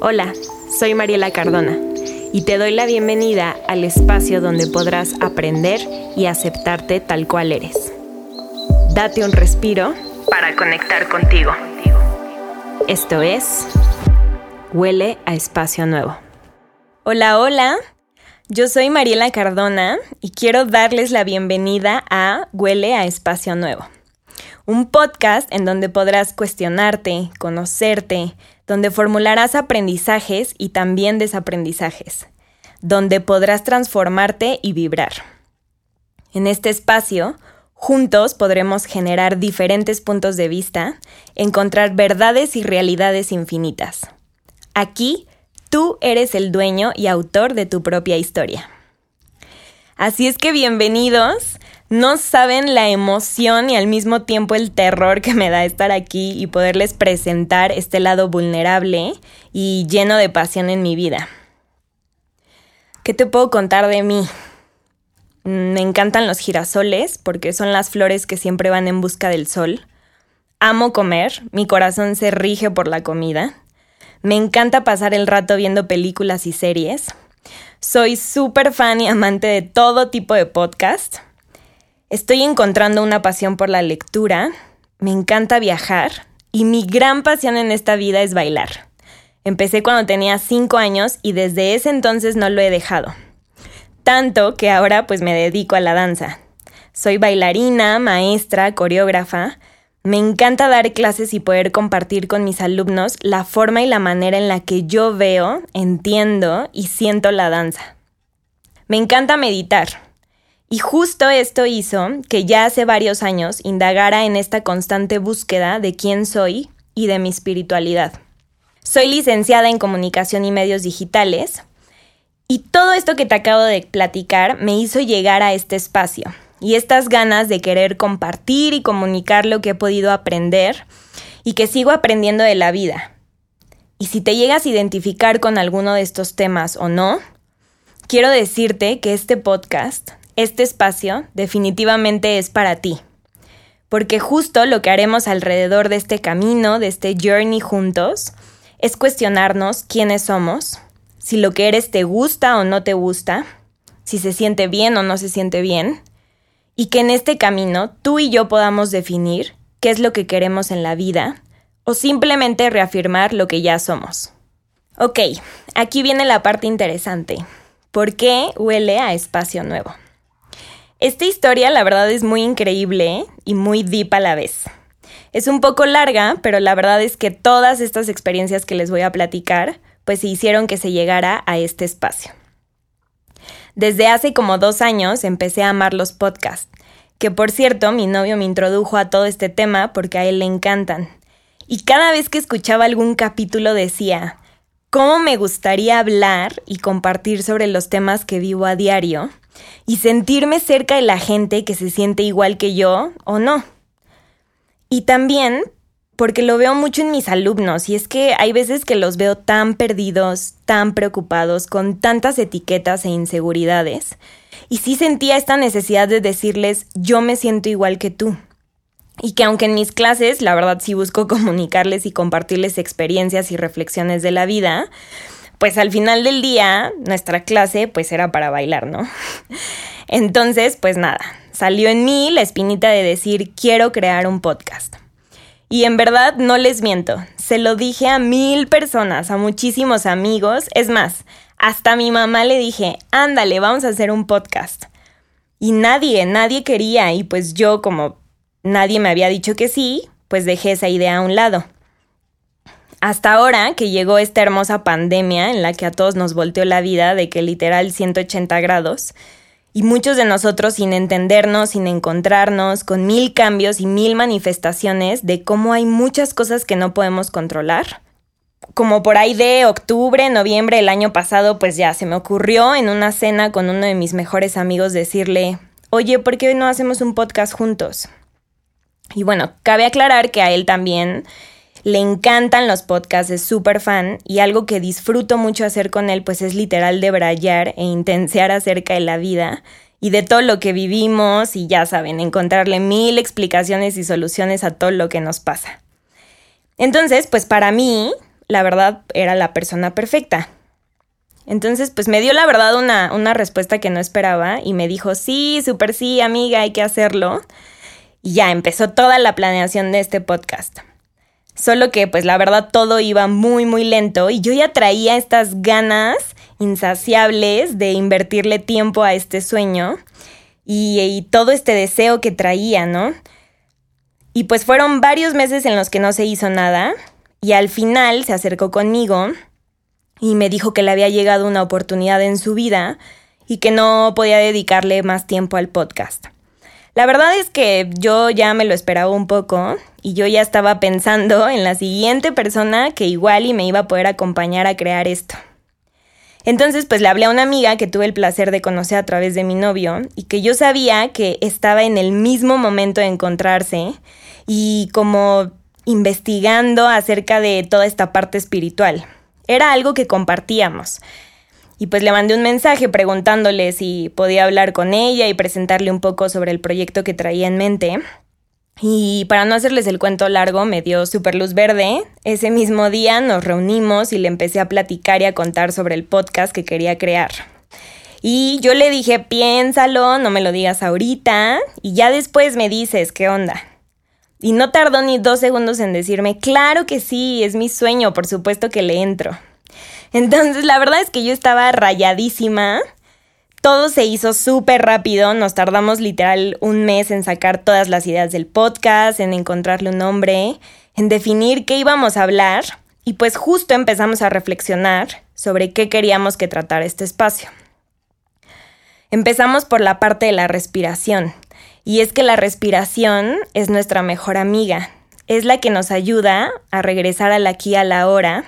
Hola, soy Mariela Cardona y te doy la bienvenida al espacio donde podrás aprender y aceptarte tal cual eres. Date un respiro para conectar contigo. Esto es Huele a Espacio Nuevo. Hola, hola. Yo soy Mariela Cardona y quiero darles la bienvenida a Huele a Espacio Nuevo. Un podcast en donde podrás cuestionarte, conocerte, donde formularás aprendizajes y también desaprendizajes, donde podrás transformarte y vibrar. En este espacio, juntos podremos generar diferentes puntos de vista, encontrar verdades y realidades infinitas. Aquí, tú eres el dueño y autor de tu propia historia. Así es que bienvenidos no saben la emoción y al mismo tiempo el terror que me da estar aquí y poderles presentar este lado vulnerable y lleno de pasión en mi vida. ¿Qué te puedo contar de mí? Me encantan los girasoles porque son las flores que siempre van en busca del sol. Amo comer, mi corazón se rige por la comida. Me encanta pasar el rato viendo películas y series. Soy súper fan y amante de todo tipo de podcast Estoy encontrando una pasión por la lectura, me encanta viajar y mi gran pasión en esta vida es bailar. Empecé cuando tenía 5 años y desde ese entonces no lo he dejado. Tanto que ahora pues me dedico a la danza. Soy bailarina, maestra, coreógrafa. Me encanta dar clases y poder compartir con mis alumnos la forma y la manera en la que yo veo, entiendo y siento la danza. Me encanta meditar. Y justo esto hizo que ya hace varios años indagara en esta constante búsqueda de quién soy y de mi espiritualidad. Soy licenciada en comunicación y medios digitales y todo esto que te acabo de platicar me hizo llegar a este espacio y estas ganas de querer compartir y comunicar lo que he podido aprender y que sigo aprendiendo de la vida. Y si te llegas a identificar con alguno de estos temas o no, quiero decirte que este podcast este espacio definitivamente es para ti. Porque justo lo que haremos alrededor de este camino, de este journey juntos, es cuestionarnos quiénes somos, si lo que eres te gusta o no te gusta, si se siente bien o no se siente bien, y que en este camino tú y yo podamos definir qué es lo que queremos en la vida o simplemente reafirmar lo que ya somos. Ok, aquí viene la parte interesante. ¿Por qué huele a espacio nuevo? Esta historia la verdad es muy increíble y muy deep a la vez. Es un poco larga, pero la verdad es que todas estas experiencias que les voy a platicar pues se hicieron que se llegara a este espacio. Desde hace como dos años empecé a amar los podcasts, que por cierto mi novio me introdujo a todo este tema porque a él le encantan. Y cada vez que escuchaba algún capítulo decía, ¿cómo me gustaría hablar y compartir sobre los temas que vivo a diario? Y sentirme cerca de la gente que se siente igual que yo o no. Y también porque lo veo mucho en mis alumnos y es que hay veces que los veo tan perdidos, tan preocupados, con tantas etiquetas e inseguridades. Y sí sentía esta necesidad de decirles yo me siento igual que tú. Y que aunque en mis clases, la verdad sí busco comunicarles y compartirles experiencias y reflexiones de la vida, pues al final del día nuestra clase pues era para bailar, ¿no? Entonces, pues nada, salió en mí la espinita de decir quiero crear un podcast. Y en verdad no les miento, se lo dije a mil personas, a muchísimos amigos, es más, hasta a mi mamá le dije, ándale, vamos a hacer un podcast. Y nadie, nadie quería y pues yo como nadie me había dicho que sí, pues dejé esa idea a un lado. Hasta ahora que llegó esta hermosa pandemia en la que a todos nos volteó la vida de que literal 180 grados, y muchos de nosotros sin entendernos, sin encontrarnos, con mil cambios y mil manifestaciones de cómo hay muchas cosas que no podemos controlar. Como por ahí de octubre, noviembre del año pasado, pues ya se me ocurrió en una cena con uno de mis mejores amigos decirle, oye, ¿por qué no hacemos un podcast juntos? Y bueno, cabe aclarar que a él también le encantan los podcasts, es súper fan y algo que disfruto mucho hacer con él pues es literal de brayar e intensear acerca de la vida y de todo lo que vivimos y ya saben, encontrarle mil explicaciones y soluciones a todo lo que nos pasa. Entonces, pues para mí, la verdad era la persona perfecta. Entonces, pues me dio la verdad una, una respuesta que no esperaba y me dijo, sí, súper sí, amiga, hay que hacerlo. Y ya empezó toda la planeación de este podcast. Solo que, pues la verdad, todo iba muy, muy lento y yo ya traía estas ganas insaciables de invertirle tiempo a este sueño y, todo este deseo que traía, ¿no? Y pues fueron varios meses en los que no se hizo nada y al final se acercó conmigo y me dijo que le había llegado una oportunidad en su vida y que no podía dedicarle más tiempo al podcast. La verdad es que yo ya me lo esperaba un poco y yo ya estaba pensando en la siguiente persona que igual y me iba a poder acompañar a crear esto. Entonces pues le hablé a una amiga que tuve el placer de conocer a través de mi novio y que yo sabía que estaba en el mismo momento de encontrarse y como investigando acerca de toda esta parte espiritual. Era algo que compartíamos. Y pues le mandé un mensaje preguntándole si podía hablar con ella y presentarle un poco sobre el proyecto que traía en mente. Y para no hacerles el cuento largo, me dio super luz verde. Ese mismo día nos reunimos y le empecé a platicar y a contar sobre el podcast que quería crear. Y yo le dije, piénsalo, no me lo digas ahorita. Y ya después me dices, ¿qué onda? Y no tardó ni dos segundos en decirme, claro que sí, es mi sueño, por supuesto que le entro. Entonces, la verdad es que yo estaba rayadísima. Todo se hizo súper rápido, nos tardamos literal un mes en sacar todas las ideas del podcast, en encontrarle un nombre, en definir qué íbamos a hablar y pues justo empezamos a reflexionar sobre qué queríamos que tratara este espacio. Empezamos por la parte de la respiración. Y es que la respiración es nuestra mejor amiga. Es la que nos ayuda a regresar al aquí a la hora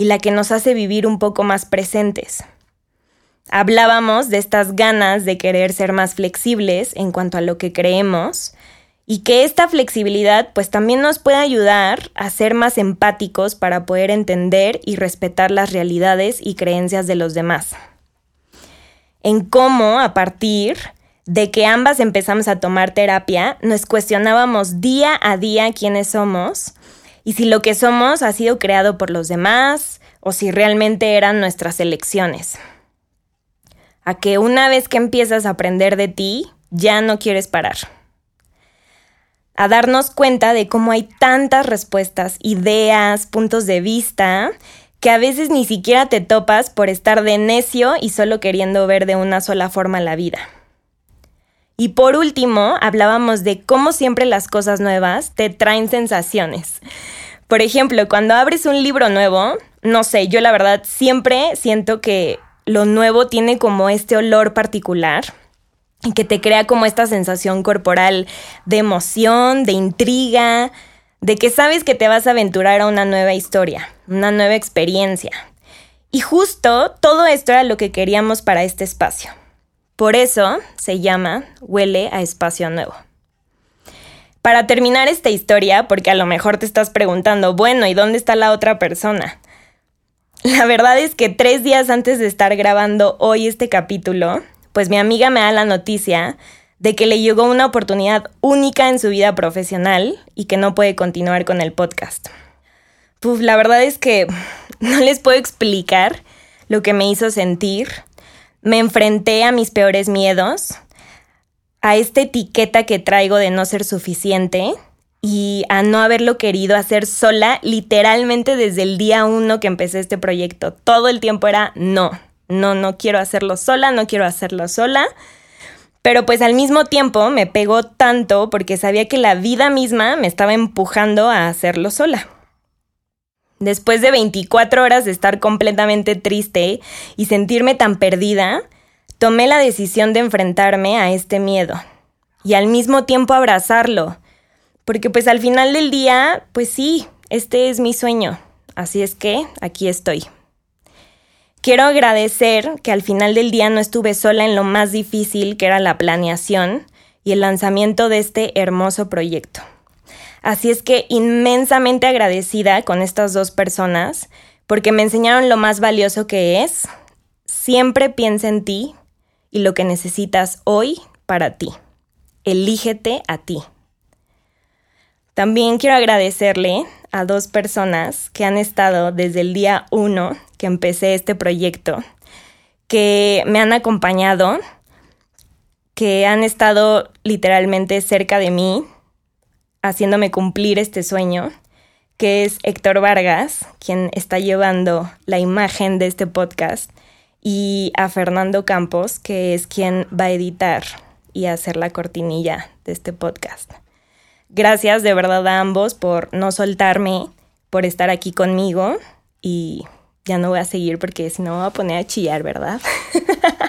y la que nos hace vivir un poco más presentes. Hablábamos de estas ganas de querer ser más flexibles en cuanto a lo que creemos y que esta flexibilidad pues también nos puede ayudar a ser más empáticos para poder entender y respetar las realidades y creencias de los demás. En cómo a partir de que ambas empezamos a tomar terapia, nos cuestionábamos día a día quiénes somos y si lo que somos ha sido creado por los demás o si realmente eran nuestras elecciones. A que una vez que empiezas a aprender de ti, ya no quieres parar. A darnos cuenta de cómo hay tantas respuestas, ideas, puntos de vista, que a veces ni siquiera te topas por estar de necio y solo queriendo ver de una sola forma la vida. Y por último, hablábamos de cómo siempre las cosas nuevas te traen sensaciones. Por ejemplo, cuando abres un libro nuevo, no sé, yo la verdad siempre siento que lo nuevo tiene como este olor particular y que te crea como esta sensación corporal de emoción, de intriga, de que sabes que te vas a aventurar a una nueva historia, una nueva experiencia. Y justo todo esto era lo que queríamos para este espacio. Por eso se llama Huele a Espacio Nuevo. Para terminar esta historia, porque a lo mejor te estás preguntando, bueno, ¿y dónde está la otra persona? La verdad es que tres días antes de estar grabando hoy este capítulo, pues mi amiga me da la noticia de que le llegó una oportunidad única en su vida profesional y que no puede continuar con el podcast. Pues la verdad es que no les puedo explicar lo que me hizo sentir, me enfrenté a mis peores miedos, a esta etiqueta que traigo de no ser suficiente y a no haberlo querido hacer sola literalmente desde el día uno que empecé este proyecto. Todo el tiempo era no, no, no quiero hacerlo sola, no quiero hacerlo sola. Pero pues al mismo tiempo me pegó tanto porque sabía que la vida misma me estaba empujando a hacerlo sola. Después de 24 horas de estar completamente triste y sentirme tan perdida, tomé la decisión de enfrentarme a este miedo y al mismo tiempo abrazarlo, porque pues al final del día, pues sí, este es mi sueño, así es que aquí estoy. Quiero agradecer que al final del día no estuve sola en lo más difícil que era la planeación y el lanzamiento de este hermoso proyecto. Así es que inmensamente agradecida con estas dos personas porque me enseñaron lo más valioso que es. Siempre piensa en ti y lo que necesitas hoy para ti. Elígete a ti. También quiero agradecerle a dos personas que han estado desde el día uno que empecé este proyecto, que me han acompañado, que han estado literalmente cerca de mí, haciéndome cumplir este sueño, que es Héctor Vargas, quien está llevando la imagen de este podcast, y a Fernando Campos, que es quien va a editar y hacer la cortinilla de este podcast. Gracias de verdad a ambos por no soltarme, por estar aquí conmigo y ya no voy a seguir porque si no me voy a poner a chillar, ¿verdad?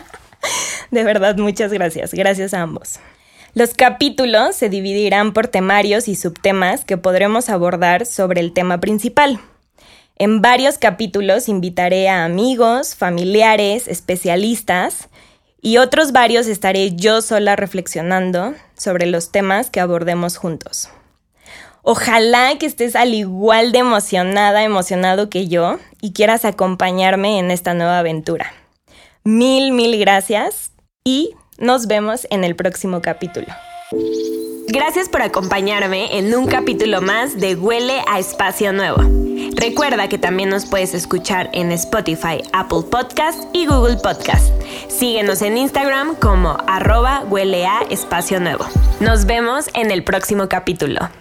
de verdad, muchas gracias. Gracias a ambos. Los capítulos se dividirán por temarios y subtemas que podremos abordar sobre el tema principal. En varios capítulos invitaré a amigos, familiares, especialistas y otros varios estaré yo sola reflexionando sobre los temas que abordemos juntos. Ojalá que estés al igual de emocionada, emocionado que yo y quieras acompañarme en esta nueva aventura. Mil, mil gracias y nos vemos en el próximo capítulo. Gracias por acompañarme en un capítulo más de Huele a Espacio Nuevo. Recuerda que también nos puedes escuchar en Spotify, Apple Podcast y Google Podcast. Síguenos en Instagram como arroba huele a nuevo. Nos vemos en el próximo capítulo.